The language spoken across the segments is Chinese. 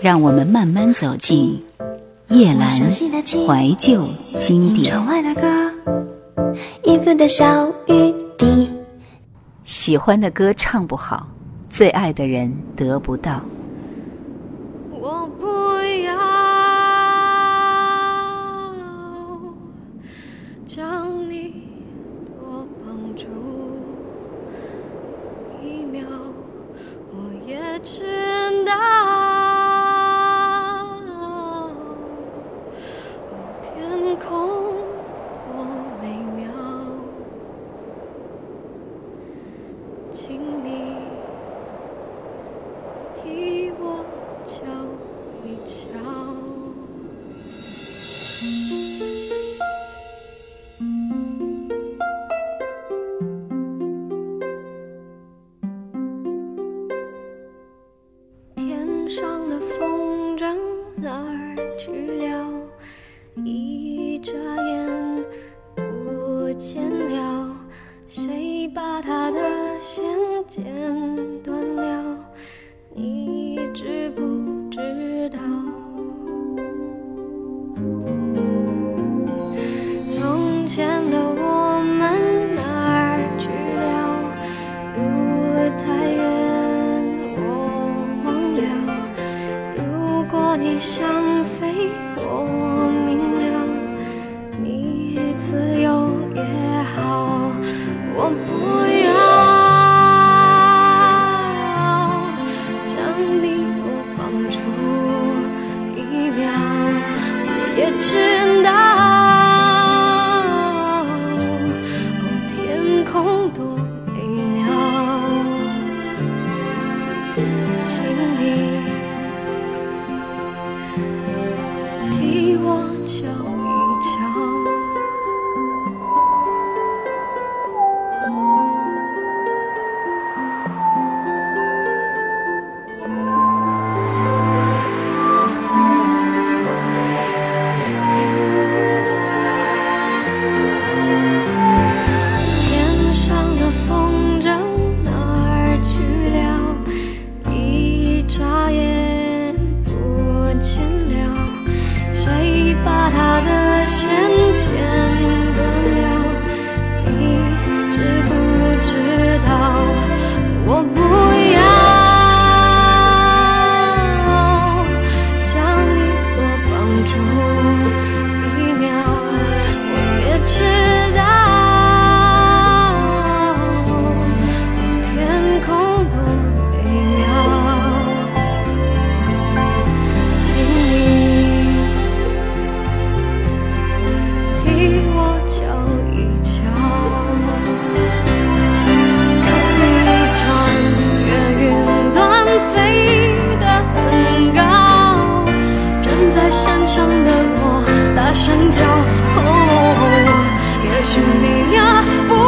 让我们慢慢走进夜阑怀旧经典。喜欢的歌唱不好，最爱的人得不到。我不要将你多绑住一秒，我也知请你替我瞧一瞧就想象的我，大声叫哦，也许你呀不。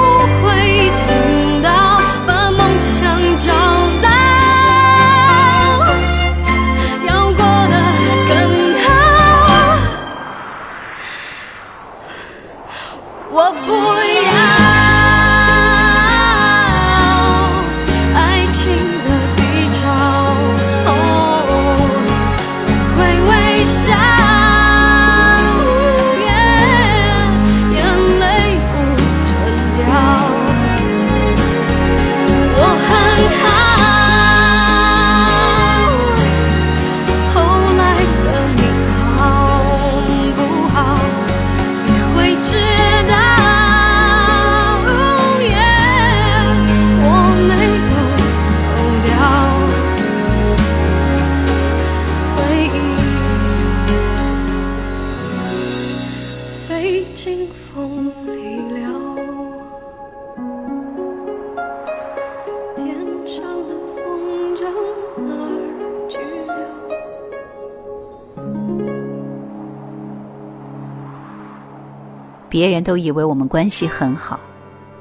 别人都以为我们关系很好，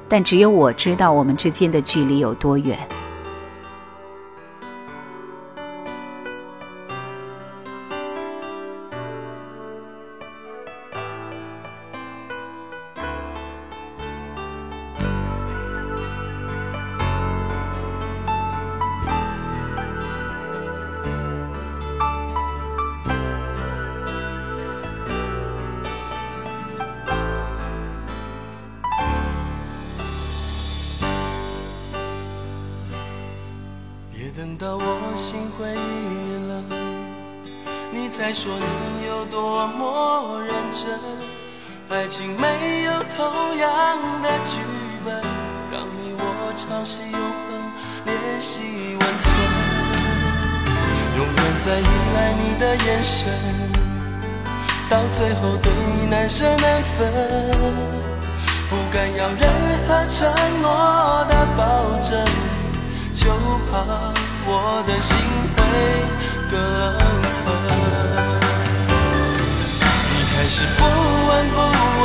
但只有我知道我们之间的距离有多远。再说你有多么认真。爱情没有同样的剧本，让你我朝夕永恒，练习温存。永远在依赖你的眼神，到最后对你难舍难分，不敢要任何承诺的保证，就怕我的心会更。你开始不闻不问，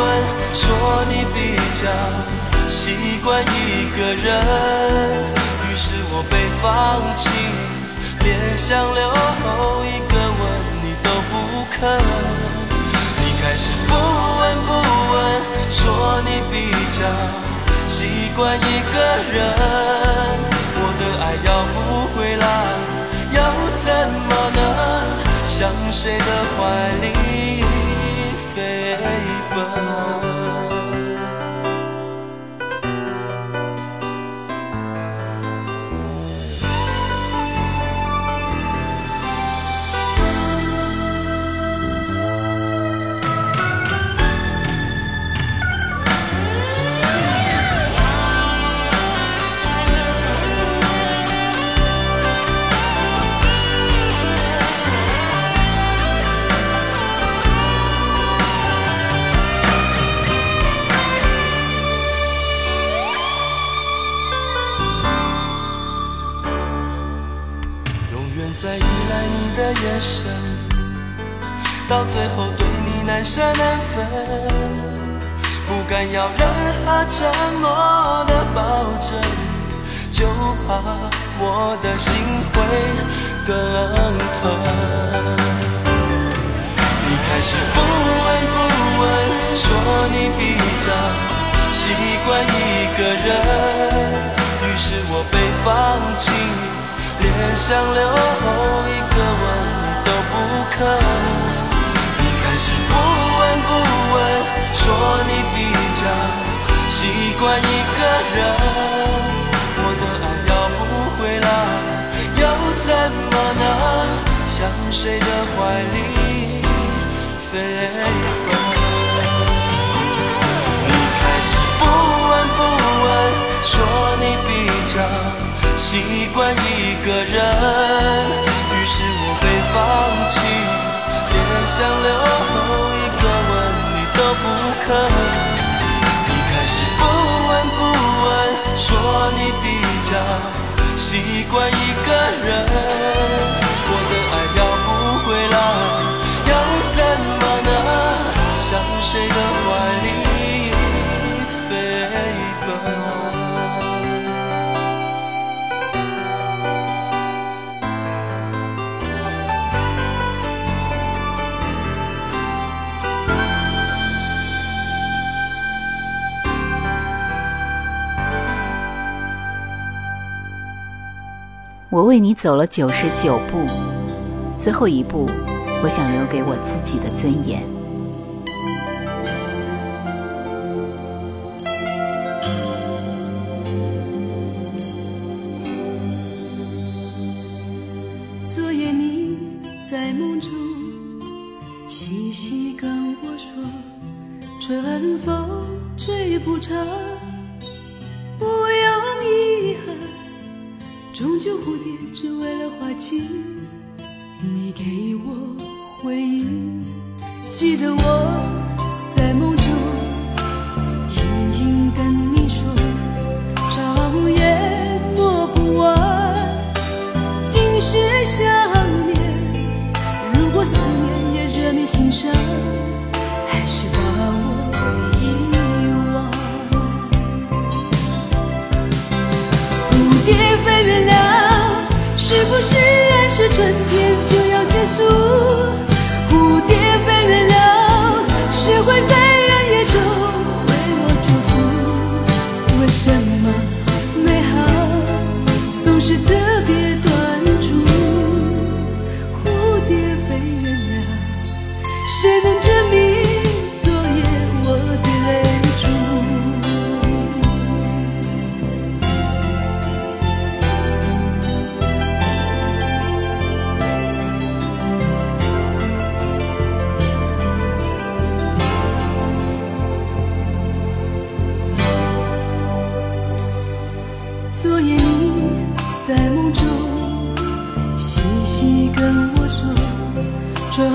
说你比较习惯一个人，于是我被放弃。连想留后一个吻你都不肯，你开始不闻不问，说你比较习惯一个人。我的爱要不回来，向谁的怀里飞奔？要任何承诺的保证，就怕我的心会更疼。你开始不闻不问，说你比较习惯一个人，于是我被放弃，连想留一个吻。都不肯，你开始不，说你比较习惯一个人。我的爱要不回来，又怎么能向谁的怀里飞奔？你开始不闻不问，说你比较习惯一个人。于是我被放弃，连想留我一个人。我为你走了九十九步，最后一步，我想留给我自己的尊严。只为了花期。你给我回忆，记得我在梦中隐隐跟你说，长夜抹不完，尽是想念。如果思念也惹你心伤，还是把我遗忘。蝴蝶飞远了。是不是爱是春天就要结束？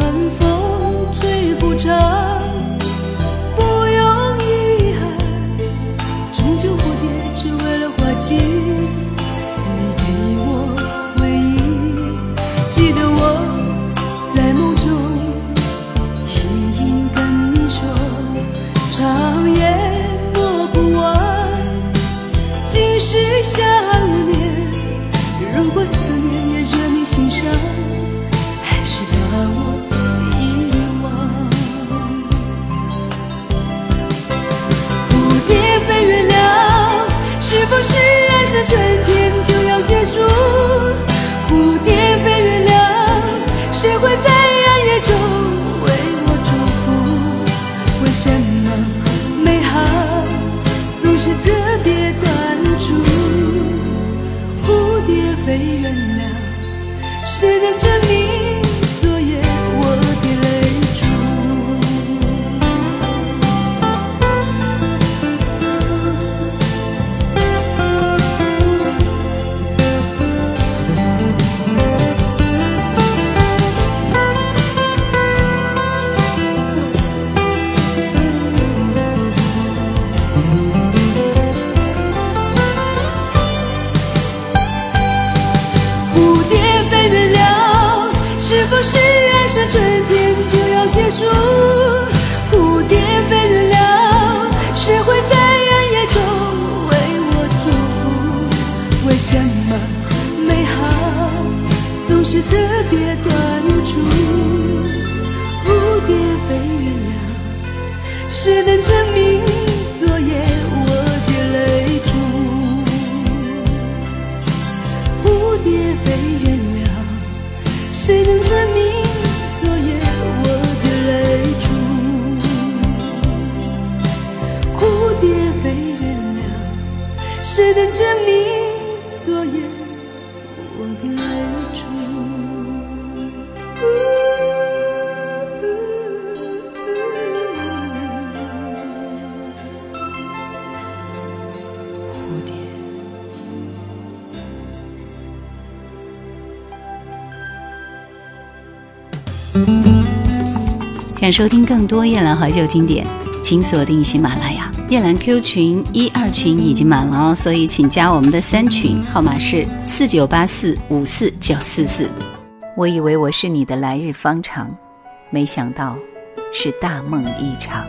晚风吹不着 to me 收听更多夜兰怀旧经典请锁定喜马拉雅。夜兰 q 群一二群已经满了哦所以请加我们的三群号码是四九八四五四九四四。我以为我是你的来日方长没想到是大梦一场。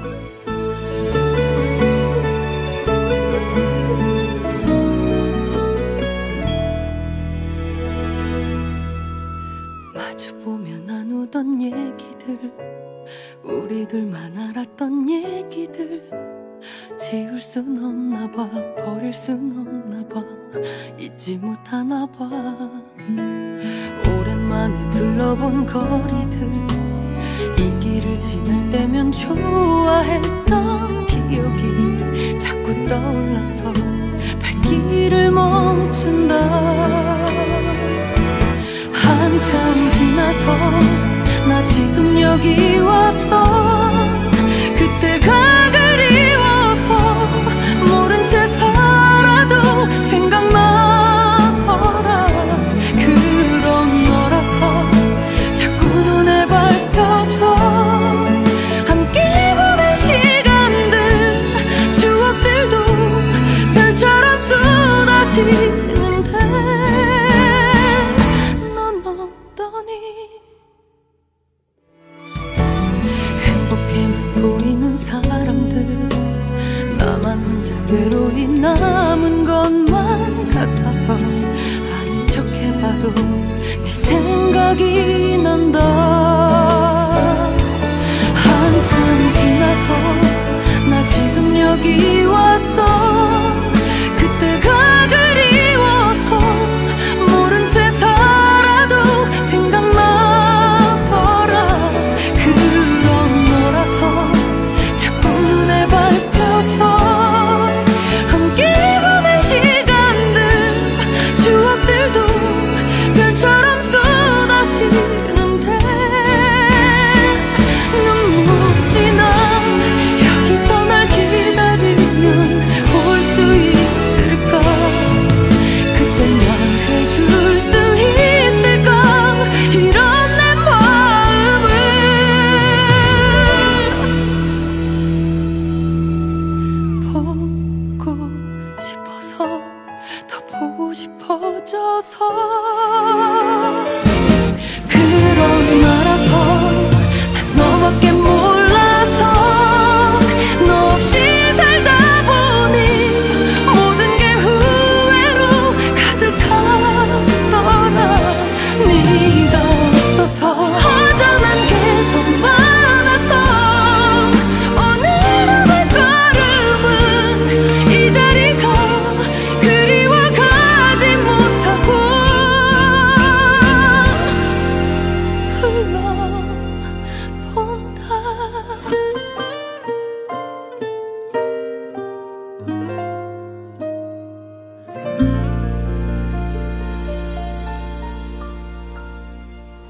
잊을 순 없나 봐. 잊지 못하나 봐. 오랜만에 둘러본 거리들. 이 길을 지날 때면 좋아했던 기억이 자꾸 떠올라서 발길을 멈춘다. 한참 지나서 나 지금 여기 와서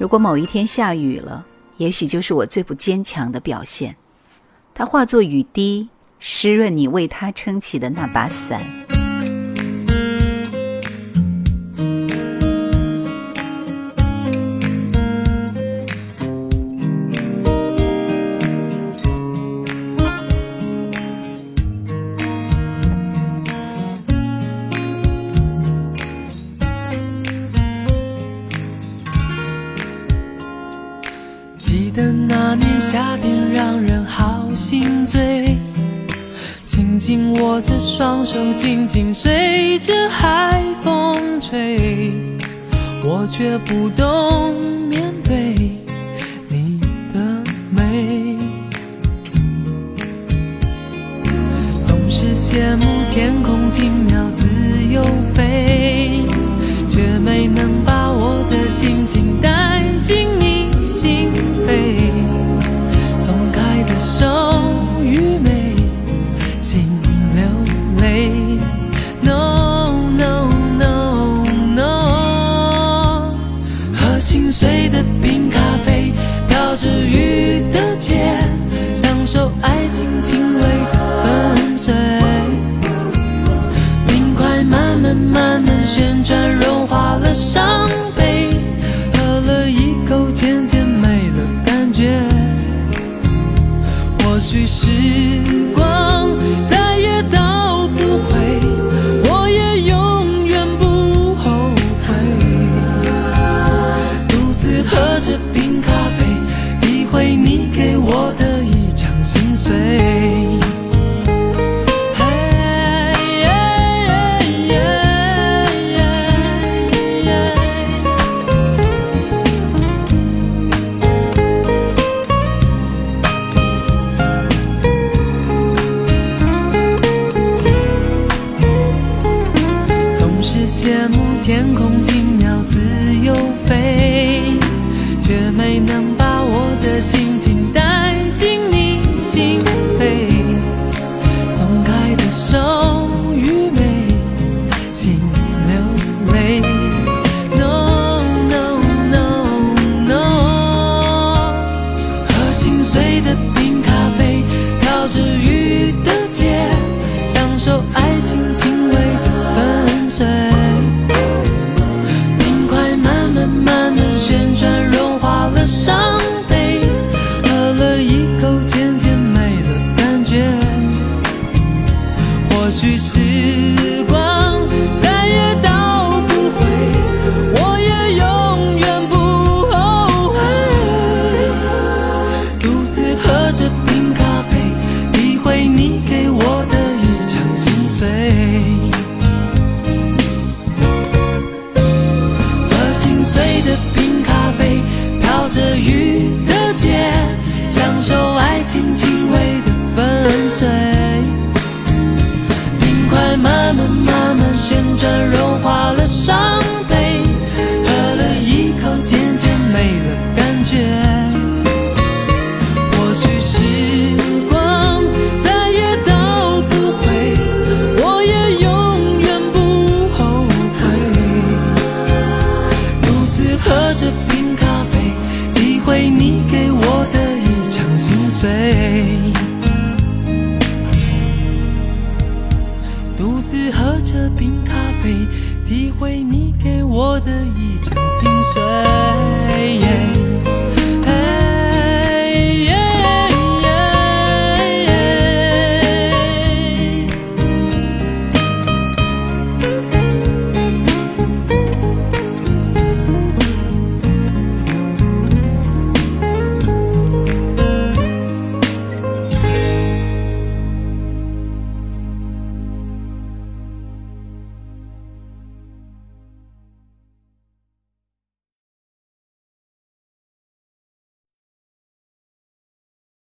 如果某一天下雨了，也许就是我最不坚强的表现。它化作雨滴，湿润你为它撑起的那把伞。夏天让人好心醉，紧紧握着双手，静静随着海风吹，我却不懂面对你的美，总是羡慕天空轻鸟自由飞，却没能把我的心 pienso 体会你给我的一场心碎